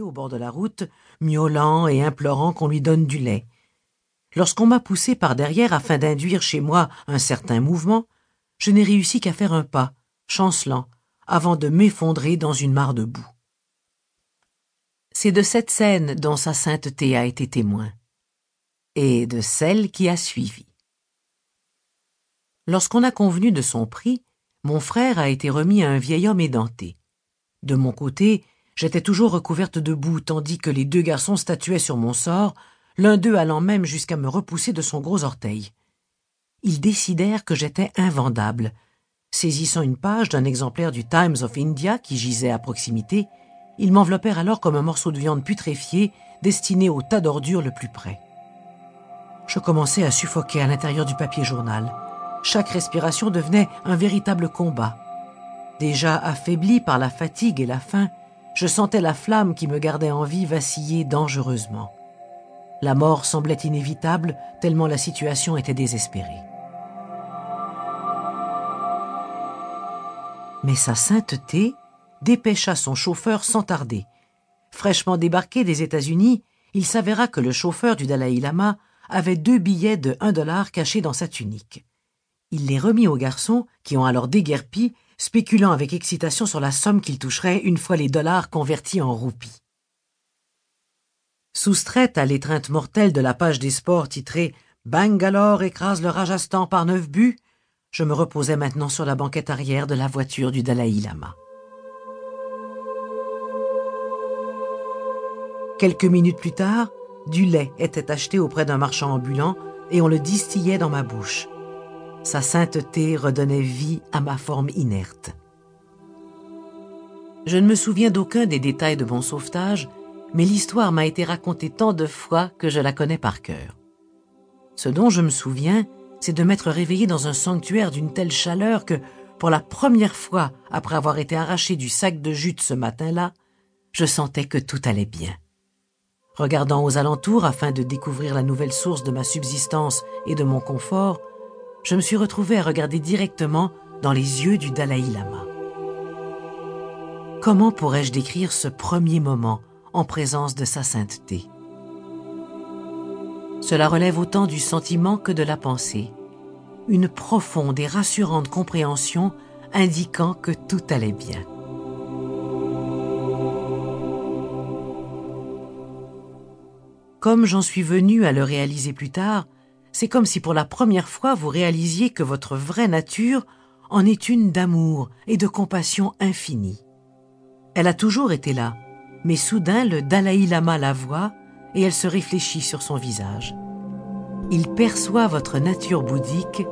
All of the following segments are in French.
au bord de la route, miaulant et implorant qu'on lui donne du lait. Lorsqu'on m'a poussé par derrière afin d'induire chez moi un certain mouvement, je n'ai réussi qu'à faire un pas, chancelant, avant de m'effondrer dans une mare de boue. C'est de cette scène dont sa sainteté a été témoin, et de celle qui a suivi. Lorsqu'on a convenu de son prix, mon frère a été remis à un vieil homme édenté. De mon côté, j'étais toujours recouverte de boue, tandis que les deux garçons statuaient sur mon sort, l'un d'eux allant même jusqu'à me repousser de son gros orteil. Ils décidèrent que j'étais invendable. Saisissant une page d'un exemplaire du Times of India qui gisait à proximité, ils m'enveloppèrent alors comme un morceau de viande putréfiée destiné au tas d'ordures le plus près. Je commençais à suffoquer à l'intérieur du papier journal. Chaque respiration devenait un véritable combat. Déjà affaibli par la fatigue et la faim, je sentais la flamme qui me gardait en vie vaciller dangereusement. La mort semblait inévitable tellement la situation était désespérée. Mais sa sainteté dépêcha son chauffeur sans tarder. Fraîchement débarqué des États-Unis, il s'avéra que le chauffeur du Dalai Lama avait deux billets de un dollar cachés dans sa tunique. Il les remit aux garçons, qui ont alors déguerpi, spéculant avec excitation sur la somme qu'ils toucheraient une fois les dollars convertis en roupies. Soustraite à l'étreinte mortelle de la page des sports titrée Bangalore écrase le Rajasthan par neuf buts, je me reposais maintenant sur la banquette arrière de la voiture du Dalai Lama. Quelques minutes plus tard, du lait était acheté auprès d'un marchand ambulant et on le distillait dans ma bouche. Sa sainteté redonnait vie à ma forme inerte. Je ne me souviens d'aucun des détails de mon sauvetage, mais l'histoire m'a été racontée tant de fois que je la connais par cœur. Ce dont je me souviens, c'est de m'être réveillé dans un sanctuaire d'une telle chaleur que, pour la première fois après avoir été arraché du sac de jute ce matin-là, je sentais que tout allait bien. Regardant aux alentours afin de découvrir la nouvelle source de ma subsistance et de mon confort, je me suis retrouvé à regarder directement dans les yeux du Dalai Lama. Comment pourrais-je décrire ce premier moment en présence de sa sainteté? Cela relève autant du sentiment que de la pensée, une profonde et rassurante compréhension indiquant que tout allait bien. Comme j'en suis venu à le réaliser plus tard, c'est comme si pour la première fois vous réalisiez que votre vraie nature en est une d'amour et de compassion infinie. Elle a toujours été là, mais soudain le Dalai Lama la voit et elle se réfléchit sur son visage. Il perçoit votre nature bouddhique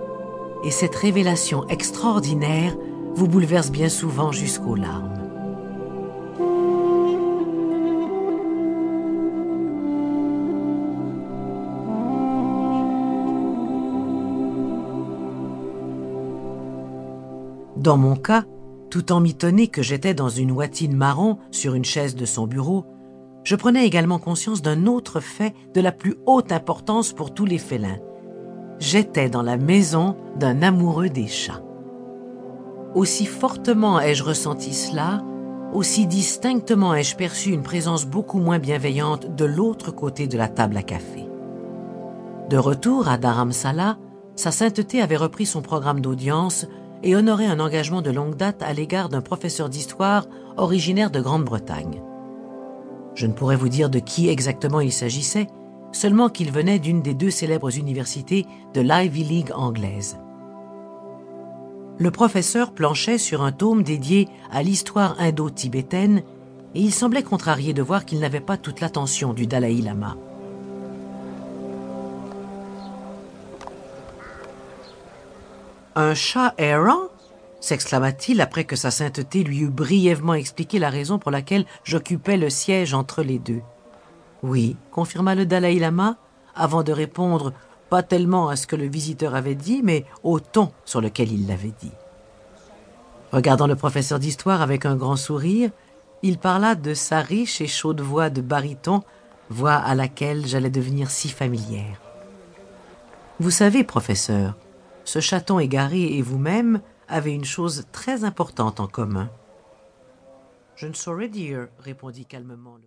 et cette révélation extraordinaire vous bouleverse bien souvent jusqu'aux larmes. Dans mon cas, tout en mitonné que j'étais dans une ouatine marron sur une chaise de son bureau, je prenais également conscience d'un autre fait de la plus haute importance pour tous les félins. J'étais dans la maison d'un amoureux des chats. Aussi fortement ai-je ressenti cela, aussi distinctement ai-je perçu une présence beaucoup moins bienveillante de l'autre côté de la table à café. De retour à Dharamsala, sa sainteté avait repris son programme d'audience et honorait un engagement de longue date à l'égard d'un professeur d'histoire originaire de Grande-Bretagne. Je ne pourrais vous dire de qui exactement il s'agissait, seulement qu'il venait d'une des deux célèbres universités de l'Ivy League anglaise. Le professeur planchait sur un tome dédié à l'histoire indo-tibétaine et il semblait contrarié de voir qu'il n'avait pas toute l'attention du Dalai Lama. Un chat errant s'exclama-t-il après que sa sainteté lui eut brièvement expliqué la raison pour laquelle j'occupais le siège entre les deux. Oui, confirma le Dalai Lama, avant de répondre pas tellement à ce que le visiteur avait dit, mais au ton sur lequel il l'avait dit. Regardant le professeur d'histoire avec un grand sourire, il parla de sa riche et chaude voix de baryton, voix à laquelle j'allais devenir si familière. Vous savez, professeur, ce chaton égaré et vous-même avez une chose très importante en commun. Je ne saurais dire, répondit calmement le